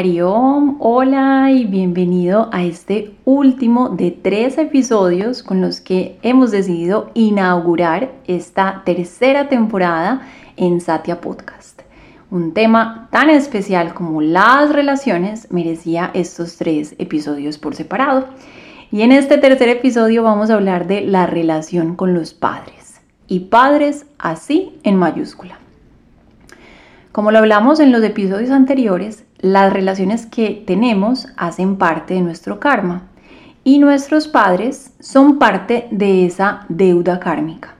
Hariom, hola y bienvenido a este último de tres episodios con los que hemos decidido inaugurar esta tercera temporada en Satya Podcast. Un tema tan especial como las relaciones merecía estos tres episodios por separado. Y en este tercer episodio vamos a hablar de la relación con los padres. Y padres así en mayúscula. Como lo hablamos en los episodios anteriores, las relaciones que tenemos hacen parte de nuestro karma y nuestros padres son parte de esa deuda kármica.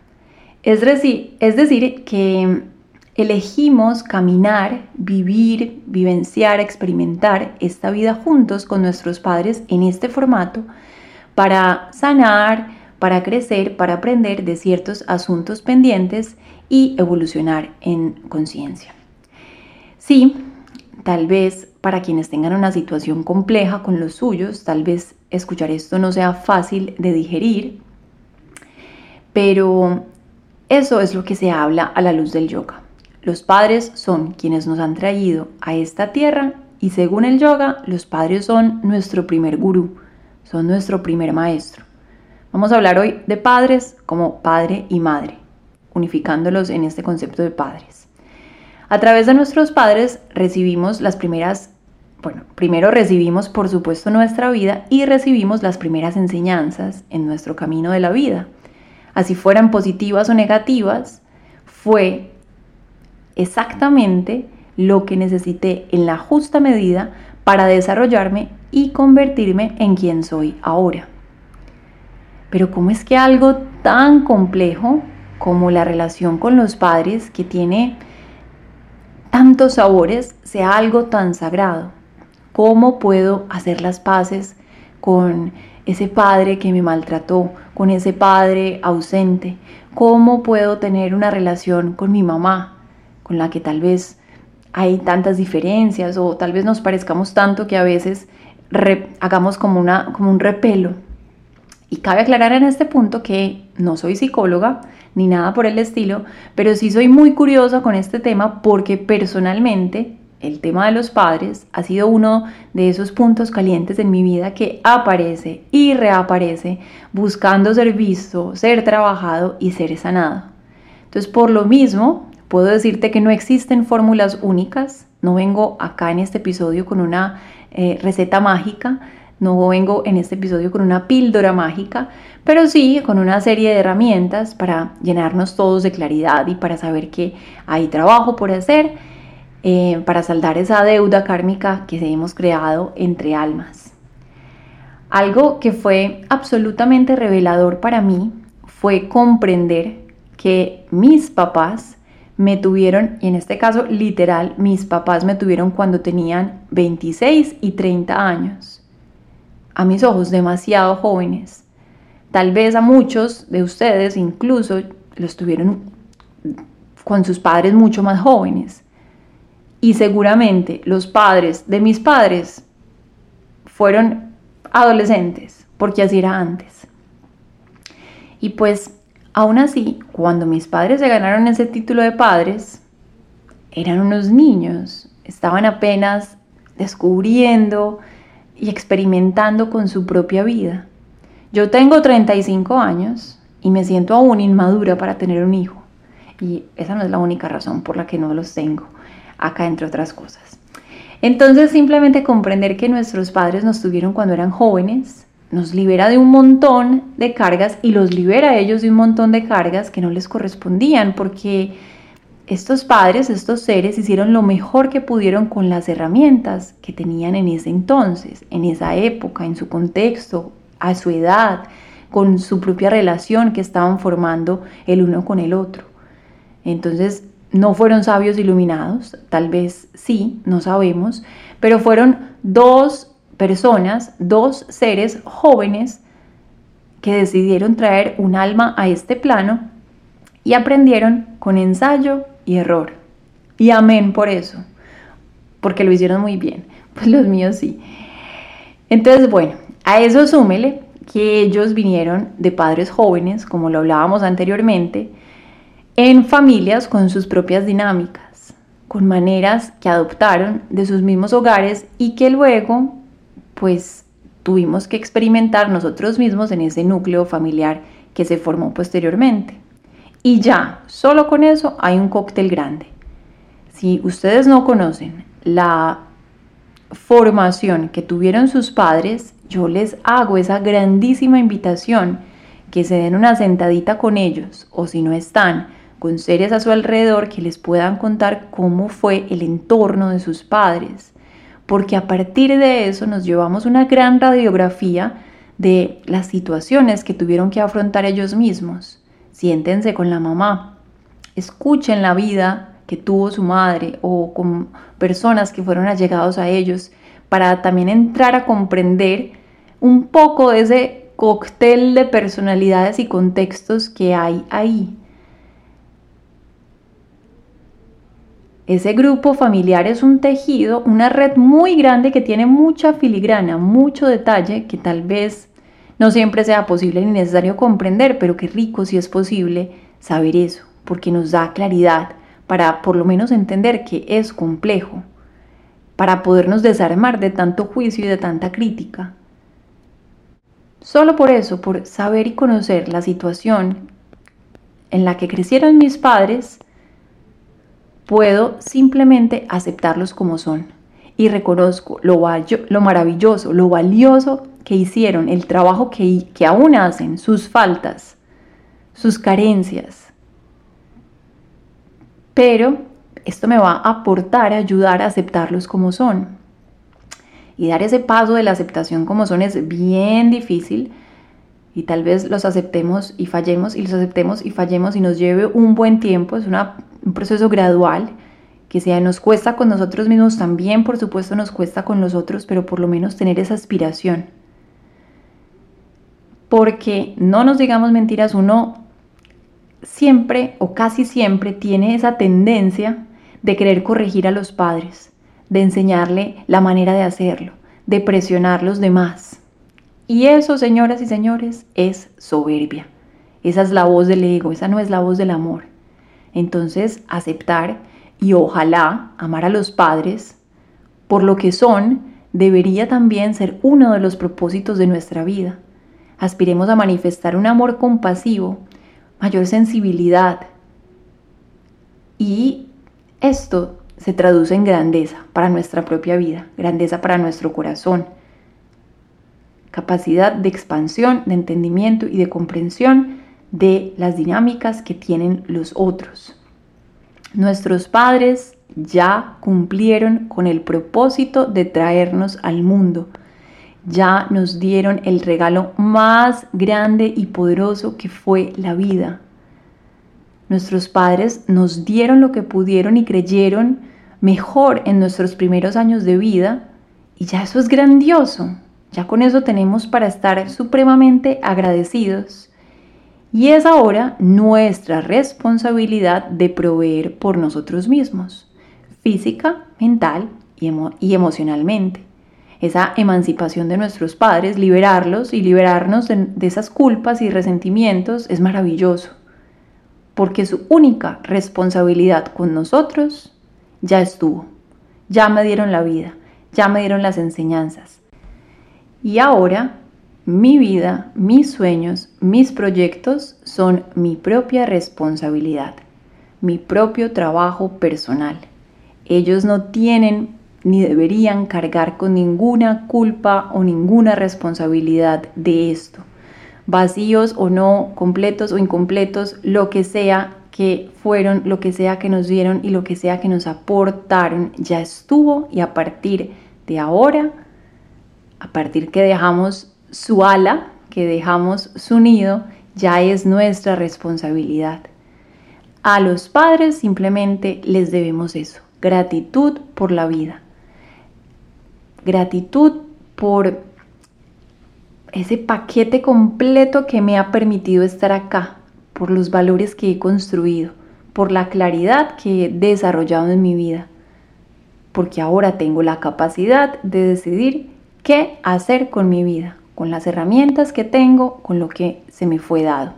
Es decir, es decir, que elegimos caminar, vivir, vivenciar, experimentar esta vida juntos con nuestros padres en este formato para sanar, para crecer, para aprender de ciertos asuntos pendientes y evolucionar en conciencia. Sí, Tal vez para quienes tengan una situación compleja con los suyos, tal vez escuchar esto no sea fácil de digerir, pero eso es lo que se habla a la luz del yoga. Los padres son quienes nos han traído a esta tierra y según el yoga, los padres son nuestro primer gurú, son nuestro primer maestro. Vamos a hablar hoy de padres como padre y madre, unificándolos en este concepto de padres. A través de nuestros padres recibimos las primeras, bueno, primero recibimos por supuesto nuestra vida y recibimos las primeras enseñanzas en nuestro camino de la vida. Así fueran positivas o negativas, fue exactamente lo que necesité en la justa medida para desarrollarme y convertirme en quien soy ahora. Pero ¿cómo es que algo tan complejo como la relación con los padres que tiene tantos sabores sea algo tan sagrado? ¿Cómo puedo hacer las paces con ese padre que me maltrató, con ese padre ausente? ¿Cómo puedo tener una relación con mi mamá, con la que tal vez hay tantas diferencias o tal vez nos parezcamos tanto que a veces hagamos como, una, como un repelo? Y cabe aclarar en este punto que no soy psicóloga, ni nada por el estilo, pero sí soy muy curiosa con este tema porque personalmente el tema de los padres ha sido uno de esos puntos calientes en mi vida que aparece y reaparece buscando ser visto, ser trabajado y ser sanado. Entonces, por lo mismo, puedo decirte que no existen fórmulas únicas, no vengo acá en este episodio con una eh, receta mágica, no vengo en este episodio con una píldora mágica, pero sí con una serie de herramientas para llenarnos todos de claridad y para saber que hay trabajo por hacer eh, para saldar esa deuda kármica que hemos creado entre almas. Algo que fue absolutamente revelador para mí fue comprender que mis papás me tuvieron, y en este caso literal, mis papás me tuvieron cuando tenían 26 y 30 años a mis ojos demasiado jóvenes. Tal vez a muchos de ustedes incluso los tuvieron con sus padres mucho más jóvenes. Y seguramente los padres de mis padres fueron adolescentes, porque así era antes. Y pues aún así, cuando mis padres se ganaron ese título de padres, eran unos niños, estaban apenas descubriendo y experimentando con su propia vida. Yo tengo 35 años y me siento aún inmadura para tener un hijo. Y esa no es la única razón por la que no los tengo, acá entre otras cosas. Entonces simplemente comprender que nuestros padres nos tuvieron cuando eran jóvenes nos libera de un montón de cargas y los libera a ellos de un montón de cargas que no les correspondían porque estos padres, estos seres hicieron lo mejor que pudieron con las herramientas que tenían en ese entonces, en esa época, en su contexto, a su edad, con su propia relación que estaban formando el uno con el otro. Entonces, no fueron sabios iluminados, tal vez sí, no sabemos, pero fueron dos personas, dos seres jóvenes que decidieron traer un alma a este plano y aprendieron con ensayo y error. Y amén por eso, porque lo hicieron muy bien. Pues los míos sí. Entonces, bueno, a eso súmele que ellos vinieron de padres jóvenes, como lo hablábamos anteriormente, en familias con sus propias dinámicas, con maneras que adoptaron de sus mismos hogares y que luego, pues, tuvimos que experimentar nosotros mismos en ese núcleo familiar que se formó posteriormente. Y ya, solo con eso hay un cóctel grande. Si ustedes no conocen la formación que tuvieron sus padres, yo les hago esa grandísima invitación que se den una sentadita con ellos o si no están, con seres a su alrededor que les puedan contar cómo fue el entorno de sus padres, porque a partir de eso nos llevamos una gran radiografía de las situaciones que tuvieron que afrontar ellos mismos. Siéntense con la mamá, escuchen la vida que tuvo su madre o con personas que fueron allegados a ellos para también entrar a comprender un poco de ese cóctel de personalidades y contextos que hay ahí. Ese grupo familiar es un tejido, una red muy grande que tiene mucha filigrana, mucho detalle que tal vez no siempre sea posible ni necesario comprender, pero qué rico si es posible saber eso, porque nos da claridad para por lo menos entender que es complejo, para podernos desarmar de tanto juicio y de tanta crítica. Solo por eso, por saber y conocer la situación en la que crecieron mis padres, puedo simplemente aceptarlos como son y reconozco lo, lo maravilloso, lo valioso que hicieron, el trabajo que, que aún hacen, sus faltas, sus carencias, pero esto me va a aportar, a ayudar a aceptarlos como son. Y dar ese paso de la aceptación como son es bien difícil. Y tal vez los aceptemos y fallemos y los aceptemos y fallemos y nos lleve un buen tiempo, es un proceso gradual que sea nos cuesta con nosotros mismos, también por supuesto nos cuesta con los otros, pero por lo menos tener esa aspiración. Porque no nos digamos mentiras, uno siempre o casi siempre tiene esa tendencia de querer corregir a los padres, de enseñarle la manera de hacerlo, de presionar los demás. Y eso, señoras y señores, es soberbia. Esa es la voz del ego, esa no es la voz del amor. Entonces, aceptar y ojalá amar a los padres por lo que son debería también ser uno de los propósitos de nuestra vida. Aspiremos a manifestar un amor compasivo mayor sensibilidad. Y esto se traduce en grandeza para nuestra propia vida, grandeza para nuestro corazón, capacidad de expansión, de entendimiento y de comprensión de las dinámicas que tienen los otros. Nuestros padres ya cumplieron con el propósito de traernos al mundo ya nos dieron el regalo más grande y poderoso que fue la vida. Nuestros padres nos dieron lo que pudieron y creyeron mejor en nuestros primeros años de vida y ya eso es grandioso. Ya con eso tenemos para estar supremamente agradecidos. Y es ahora nuestra responsabilidad de proveer por nosotros mismos, física, mental y, emocionalmente esa emancipación de nuestros padres, liberarlos y liberarnos de, esas culpas y resentimientos es maravilloso, porque su única responsabilidad con nosotros ya estuvo, ya me dieron la vida, ya me dieron las enseñanzas. Y ahora mi vida, mis sueños, mis proyectos son mi propia responsabilidad, mi propio trabajo personal. Ellos no tienen ni deberían cargar con ninguna culpa o ninguna responsabilidad de esto. Vacíos o no, completos o incompletos, lo que sea que fueron, lo que sea que nos dieron y lo que sea que nos aportaron, ya estuvo y a partir de ahora, a partir que dejamos su ala, que dejamos su nido, ya es nuestra responsabilidad. A los padres simplemente les debemos eso, gratitud por la vida. Gratitud por ese paquete completo que me ha permitido estar acá, por los valores que he construido, por la claridad que he desarrollado en mi vida, porque ahora tengo la capacidad de decidir qué hacer con mi vida, con las herramientas que tengo, con lo que se me fue dado.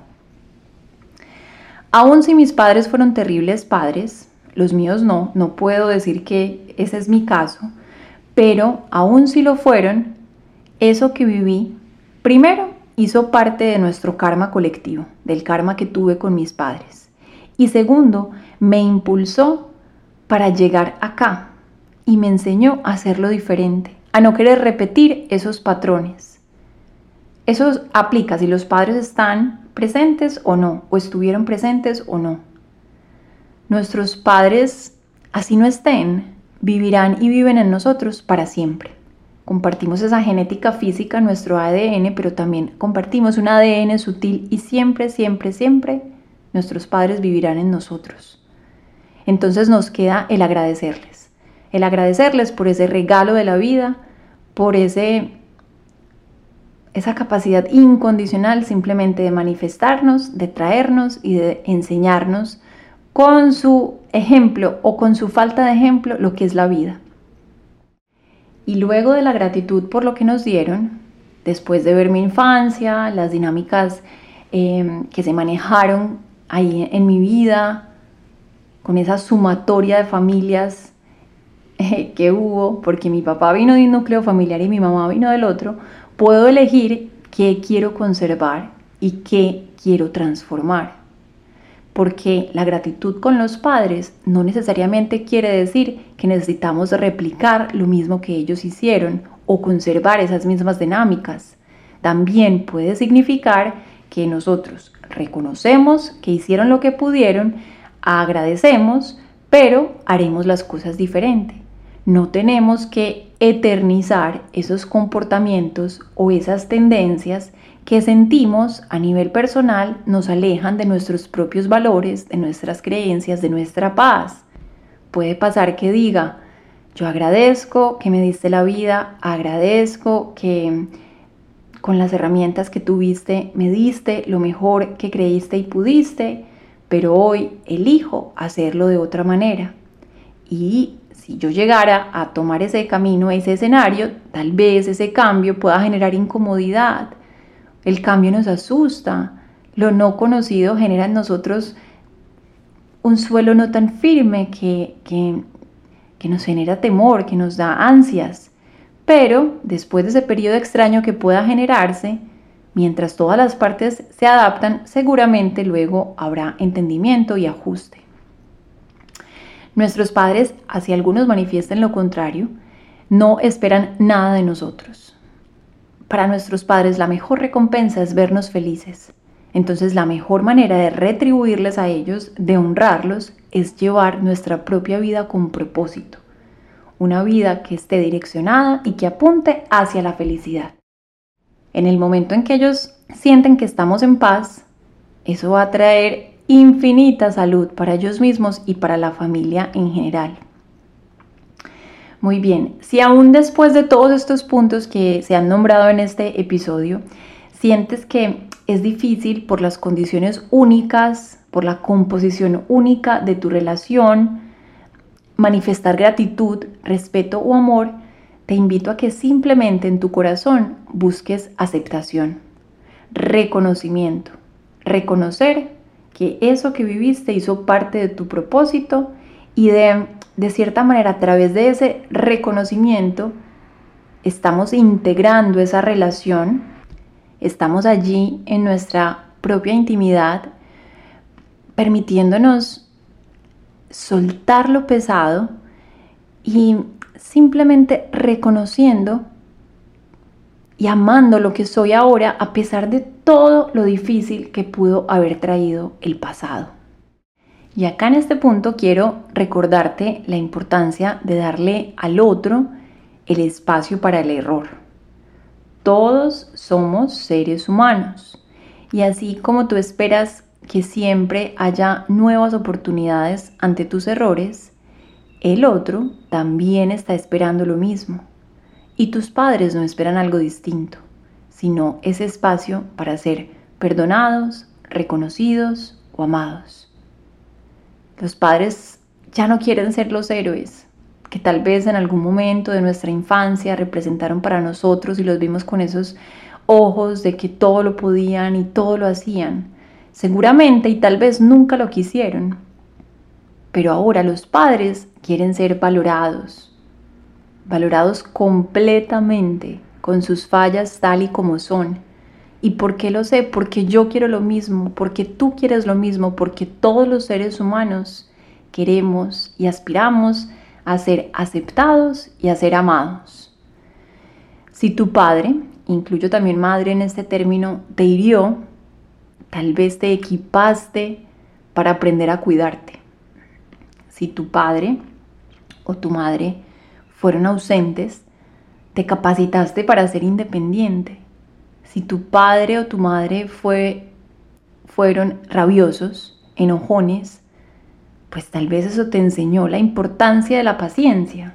Aún si mis padres fueron terribles padres, los míos no, no puedo decir que ese es mi caso, pero aún si lo fueron, eso que viví, primero hizo parte de nuestro karma colectivo, del karma que tuve con mis padres. Y segundo, me impulsó para llegar acá y me enseñó a hacerlo diferente, a no querer repetir esos patrones. Eso aplica si los padres están presentes o no, o estuvieron presentes o no. Nuestros padres, así no estén, vivirán y viven en nosotros para siempre. Compartimos esa genética física, nuestro ADN, pero también compartimos un ADN sutil y siempre, siempre, siempre nuestros padres vivirán en nosotros. Entonces nos queda el agradecerles, el agradecerles por ese regalo de la vida, por ese esa capacidad incondicional simplemente de manifestarnos, de traernos y de enseñarnos con su ejemplo o con su falta de ejemplo lo que es la vida. Y luego de la gratitud por lo que nos dieron, después de ver mi infancia, las dinámicas em, que se manejaron ahí en mi vida, con esa sumatoria de familias eh, que hubo, porque mi papá vino de un núcleo familiar y mi mamá vino del otro, puedo elegir qué quiero conservar y qué quiero transformar porque la gratitud con los padres no necesariamente quiere decir que necesitamos replicar lo mismo que ellos hicieron o conservar esas mismas dinámicas. También puede significar que nosotros reconocemos que hicieron lo que pudieron, agradecemos, pero haremos las cosas diferente. No tenemos que eternizar esos comportamientos o esas tendencias que sentimos a nivel personal nos alejan de nuestros propios valores, de nuestras creencias, de nuestra paz. Puede pasar que diga, yo agradezco que me diste la vida, agradezco que con las herramientas que tuviste me diste lo mejor que creíste y pudiste, pero hoy elijo hacerlo de otra manera. Y si yo llegara a tomar ese camino, ese escenario, tal vez ese cambio pueda generar incomodidad, el cambio nos asusta. Lo no conocido genera en nosotros un suelo no tan firme que, que, nos genera temor, que nos da ansias. Pero después de ese periodo extraño que pueda generarse, mientras todas las partes se adaptan, seguramente luego habrá entendimiento y ajuste. Nuestros padres, así algunos manifiesten lo contrario, no esperan nada de nosotros. Para nuestros padres la mejor recompensa es vernos felices. Entonces la mejor manera de retribuirles a ellos, de honrarlos, es llevar nuestra propia vida con propósito. Una vida que esté direccionada y que apunte hacia la felicidad. En el momento en que ellos sienten que estamos en paz, eso va a traer infinita salud para ellos mismos y para la familia en general. Muy bien, si aún después de todos estos puntos que se han nombrado en este episodio, sientes que es difícil por las condiciones únicas, por la composición única de tu relación, manifestar gratitud, respeto o amor, te invito a que simplemente en tu corazón busques aceptación, reconocimiento, reconocer que eso que viviste hizo parte de tu propósito y de de cierta manera, a través de ese reconocimiento, estamos integrando esa relación, estamos allí en nuestra propia intimidad, permitiéndonos soltar lo pesado y simplemente reconociendo y amando lo que soy ahora a pesar de todo lo difícil que pudo haber traído el pasado. Y acá en este punto quiero recordarte la importancia de darle al otro el espacio para el error. Todos somos seres humanos y así como tú esperas que siempre haya nuevas oportunidades ante tus errores, el otro también está esperando lo mismo. Y tus padres no esperan algo distinto, sino ese espacio para ser perdonados, reconocidos o amados. Los padres ya no quieren ser los héroes que tal vez en algún momento de nuestra infancia representaron para nosotros y los vimos con esos ojos de que todo lo podían y todo lo hacían. Seguramente y tal vez nunca lo quisieron. Pero ahora los padres quieren ser valorados, valorados completamente, con sus fallas tal y como son. ¿Y por qué lo sé? Porque yo quiero lo mismo, porque tú quieres lo mismo, porque todos los seres humanos queremos y aspiramos a ser aceptados y a ser amados. Si tu padre, incluyo también madre en este término, te hirió, tal vez te equipaste para aprender a cuidarte. Si tu padre o tu madre fueron ausentes, te capacitaste para ser independiente. Si tu padre o tu madre fue, fueron rabiosos, enojones, pues tal vez eso te enseñó la importancia de la paciencia.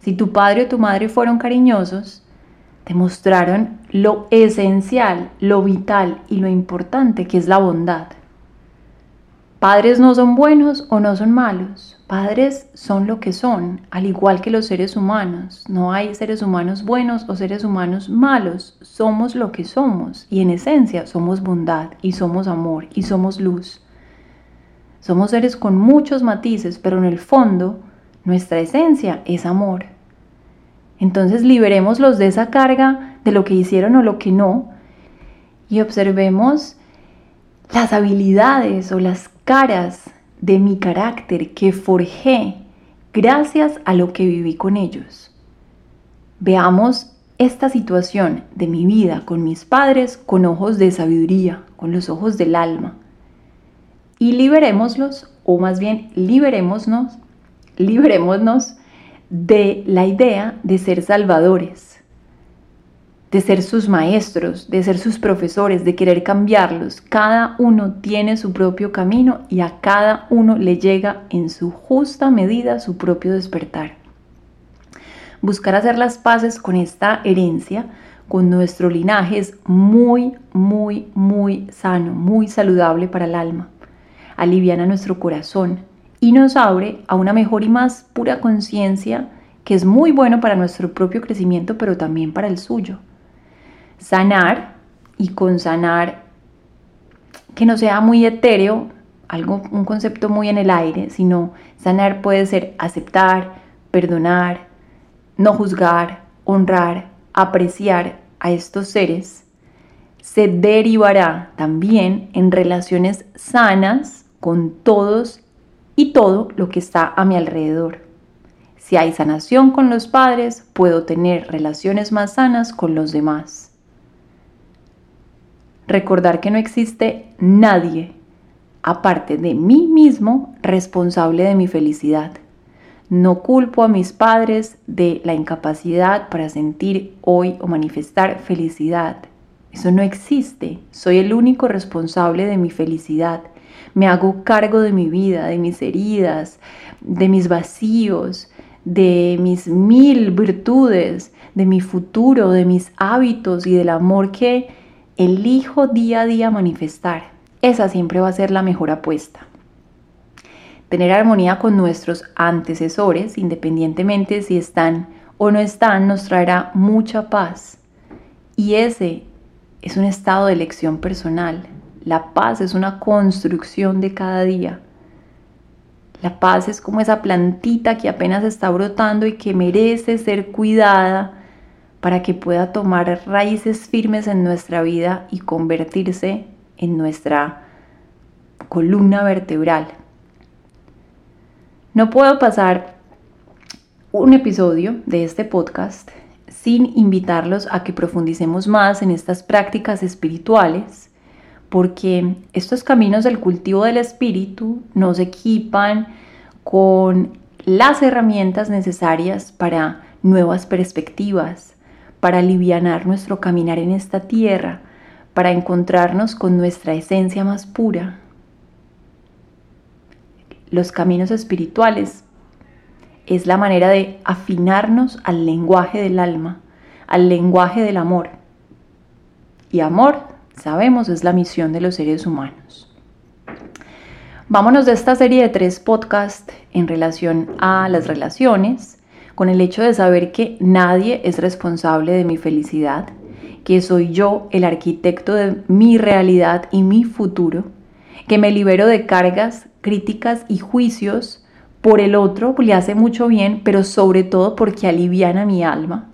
Si tu padre o tu madre fueron cariñosos, te mostraron lo esencial, lo vital y lo importante que es la bondad. Padres no son buenos o no son malos. Padres son lo que son, al igual que los seres humanos. No hay seres humanos buenos o seres humanos malos. Somos lo que somos y en esencia somos bondad y somos amor y somos luz. Somos seres con muchos matices, pero en el fondo nuestra esencia es amor. Entonces liberémoslos de esa carga de lo que hicieron o lo que no y observemos las habilidades o las caras de mi carácter que forjé gracias a lo que viví con ellos. Veamos esta situación de mi vida con mis padres con ojos de sabiduría, con los ojos del alma y liberémoslos, o más bien liberémonos, liberémonos de la idea de ser salvadores, de ser sus maestros, de ser sus profesores, de querer cambiarlos. Cada uno tiene su propio camino y a cada uno le llega en su justa medida su propio despertar. Buscar hacer las paces con esta herencia, con nuestro linaje es muy, muy, muy sano, muy saludable para el alma aliviana nuestro corazón y nos abre a una mejor y más pura conciencia que es muy bueno para nuestro propio crecimiento, pero también para el suyo. Sanar y con sanar que no sea muy etéreo, algo, un concepto muy en el aire, sino sanar puede ser aceptar, perdonar, no juzgar, honrar, apreciar a estos seres, se derivará también en relaciones sanas con todos y todo lo que está a mi alrededor. Si hay sanación con los padres, puedo tener relaciones más sanas con los demás. Recordar que no existe nadie, aparte de mí mismo, responsable de mi felicidad. No culpo a mis padres de la incapacidad para sentir hoy o manifestar felicidad. Eso no existe. Soy el único responsable de mi felicidad me hago cargo de mi vida, de mis heridas, de mis vacíos, de mis mil virtudes, de mi futuro, de mis hábitos y del amor que elijo día a día manifestar. Esa siempre va a ser la mejor apuesta. Tener armonía con nuestros antecesores, independientemente si están o no están, nos traerá mucha paz. Y ese es un estado de elección personal. La paz es una construcción de cada día. La paz es como esa plantita que apenas está brotando y que merece ser cuidada para que pueda tomar raíces firmes en nuestra vida y convertirse en nuestra columna vertebral. No puedo pasar un episodio de este podcast sin invitarlos a que profundicemos más en estas prácticas espirituales porque estos caminos del cultivo del espíritu nos equipan con las herramientas necesarias para nuevas perspectivas, para aliviar nuestro caminar en esta tierra, para encontrarnos con nuestra esencia más pura. Los caminos espirituales es la manera de afinarnos al lenguaje del alma, al lenguaje del amor. Y amor, sabemos, es la misión de los seres humanos. Vámonos de esta serie de tres podcasts en relación a las relaciones, con el hecho de saber que nadie es responsable de mi felicidad, que soy yo el arquitecto de mi realidad y mi futuro, que me libero de cargas, críticas y juicios por el otro, le hace mucho bien, pero sobre todo porque aliviana mi alma.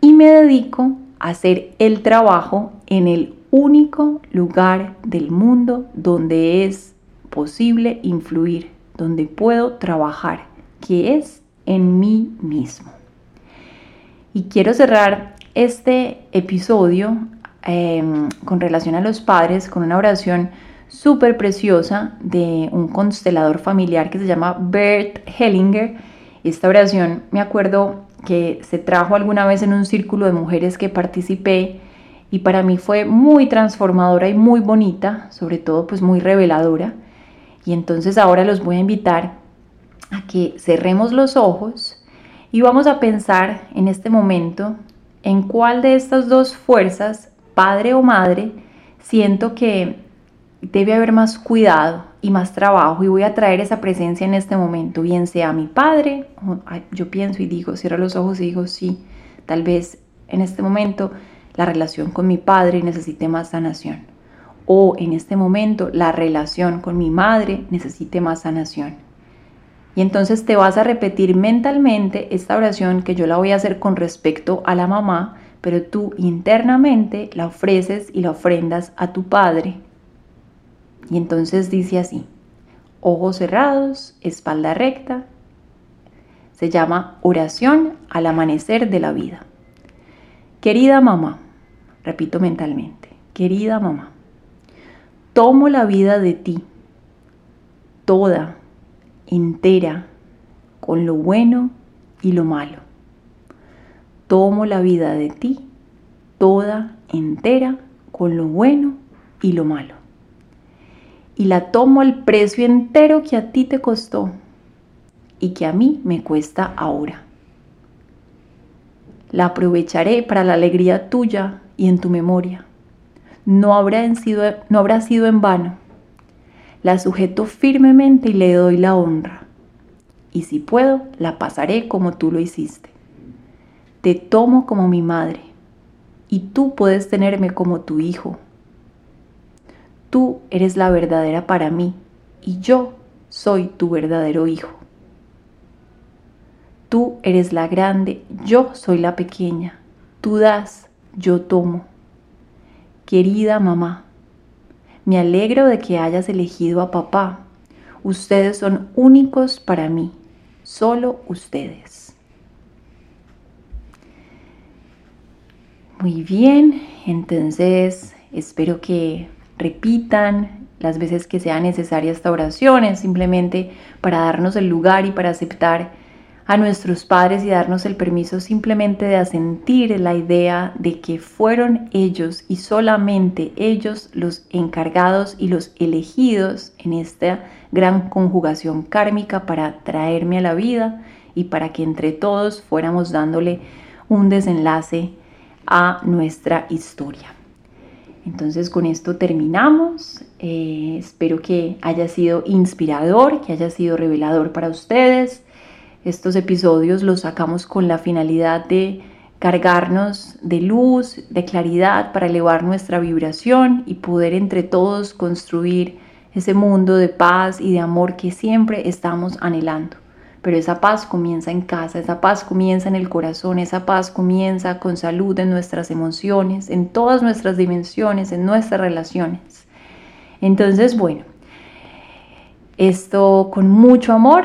Y me dedico a hacer el trabajo en el único lugar del mundo donde es posible influir, donde puedo trabajar, que es en mí mismo. Y quiero cerrar este episodio em, con relación a los padres con una oración súper preciosa de un constelador familiar que se llama Bert Hellinger. Esta oración me acuerdo que se trajo alguna vez en un círculo de mujeres que participé y para mí fue muy transformadora y muy bonita, sobre todo pues muy reveladora. Y entonces ahora los voy a invitar a que cerremos los ojos y vamos a pensar en este momento en cuál de estas dos fuerzas, padre o madre, siento que debe haber más cuidado y más trabajo y voy a traer esa presencia en este momento, bien sea mi padre, yo pienso y digo, cierro los ojos y digo, sí, tal vez en este momento la relación con mi padre necesite más sanación o en este momento la relación con mi madre necesite más sanación. Y entonces te vas a repetir mentalmente esta oración que yo la voy a hacer con respecto a la mamá, pero tú internamente la ofreces y la ofrendas a tu padre y entonces dice así, ojos cerrados, espalda recta. Se llama oración al amanecer de la vida. Querida mamá, repito mentalmente, querida mamá, tomo la vida de ti, toda, entera, con lo bueno y lo malo. Tomo la vida de ti, toda, entera, con lo bueno y lo malo y la tomo al precio entero que a ti te costó y que a mí me cuesta ahora. La aprovecharé para la alegría tuya y en tu memoria. No habrá, sido, no habrá sido en vano. La sujeto firmemente y le doy la honra. Y si puedo, la pasaré como tú lo hiciste. Te tomo como mi madre y tú puedes tenerme como tu hijo Tú eres la verdadera para mí y yo soy tu verdadero hijo. Tú eres la grande, yo soy la pequeña. Tú das, yo tomo. Querida mamá, me alegro de que hayas elegido a papá. Ustedes son únicos para mí, solo ustedes. Muy bien, entonces espero que repitan las veces que sea necesaria esta oración, es simplemente para darnos el lugar y para aceptar a nuestros padres y darnos el permiso simplemente de asentir la idea de que fueron ellos y solamente ellos los encargados y los elegidos en esta gran conjugación kármica para traerme a la vida y para que entre todos fuéramos dándole un desenlace a nuestra historia. Entonces con esto terminamos. Eh, espero que haya sido inspirador, que haya sido revelador para ustedes. Estos episodios los sacamos con la finalidad de cargarnos de luz, de claridad para elevar nuestra vibración y poder entre todos construir ese mundo de paz y de amor que siempre estamos anhelando pero esa paz comienza en casa, esa paz comienza en el corazón, esa paz comienza con salud en nuestras emociones, en todas nuestras dimensiones, en nuestras relaciones. Entonces, bueno, esto con mucho amor.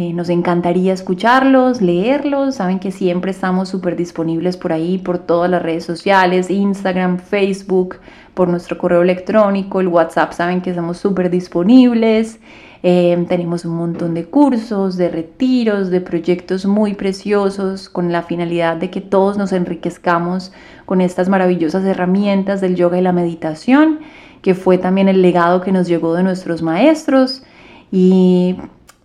Eh, nos encantaría escucharlos, leerlos. Saben que siempre estamos súper disponibles por ahí, por todas las redes sociales, Instagram, Facebook, por nuestro correo electrónico, el WhatsApp. Saben que estamos súper disponibles. Em, tenemos un montón de cursos, de retiros, de proyectos muy preciosos con la finalidad de que todos nos enriquezcamos con estas maravillosas herramientas del yoga y la meditación, que fue también el legado que nos llegó de nuestros maestros. Y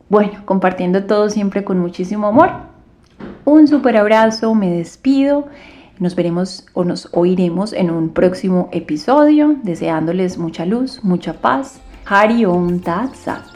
Bueno, compartiendo todo siempre con muchísimo amor. Un super abrazo, me despido. Nos veremos o nos oiremos en un próximo episodio, deseándoles mucha luz, mucha paz. Hari Om Tat.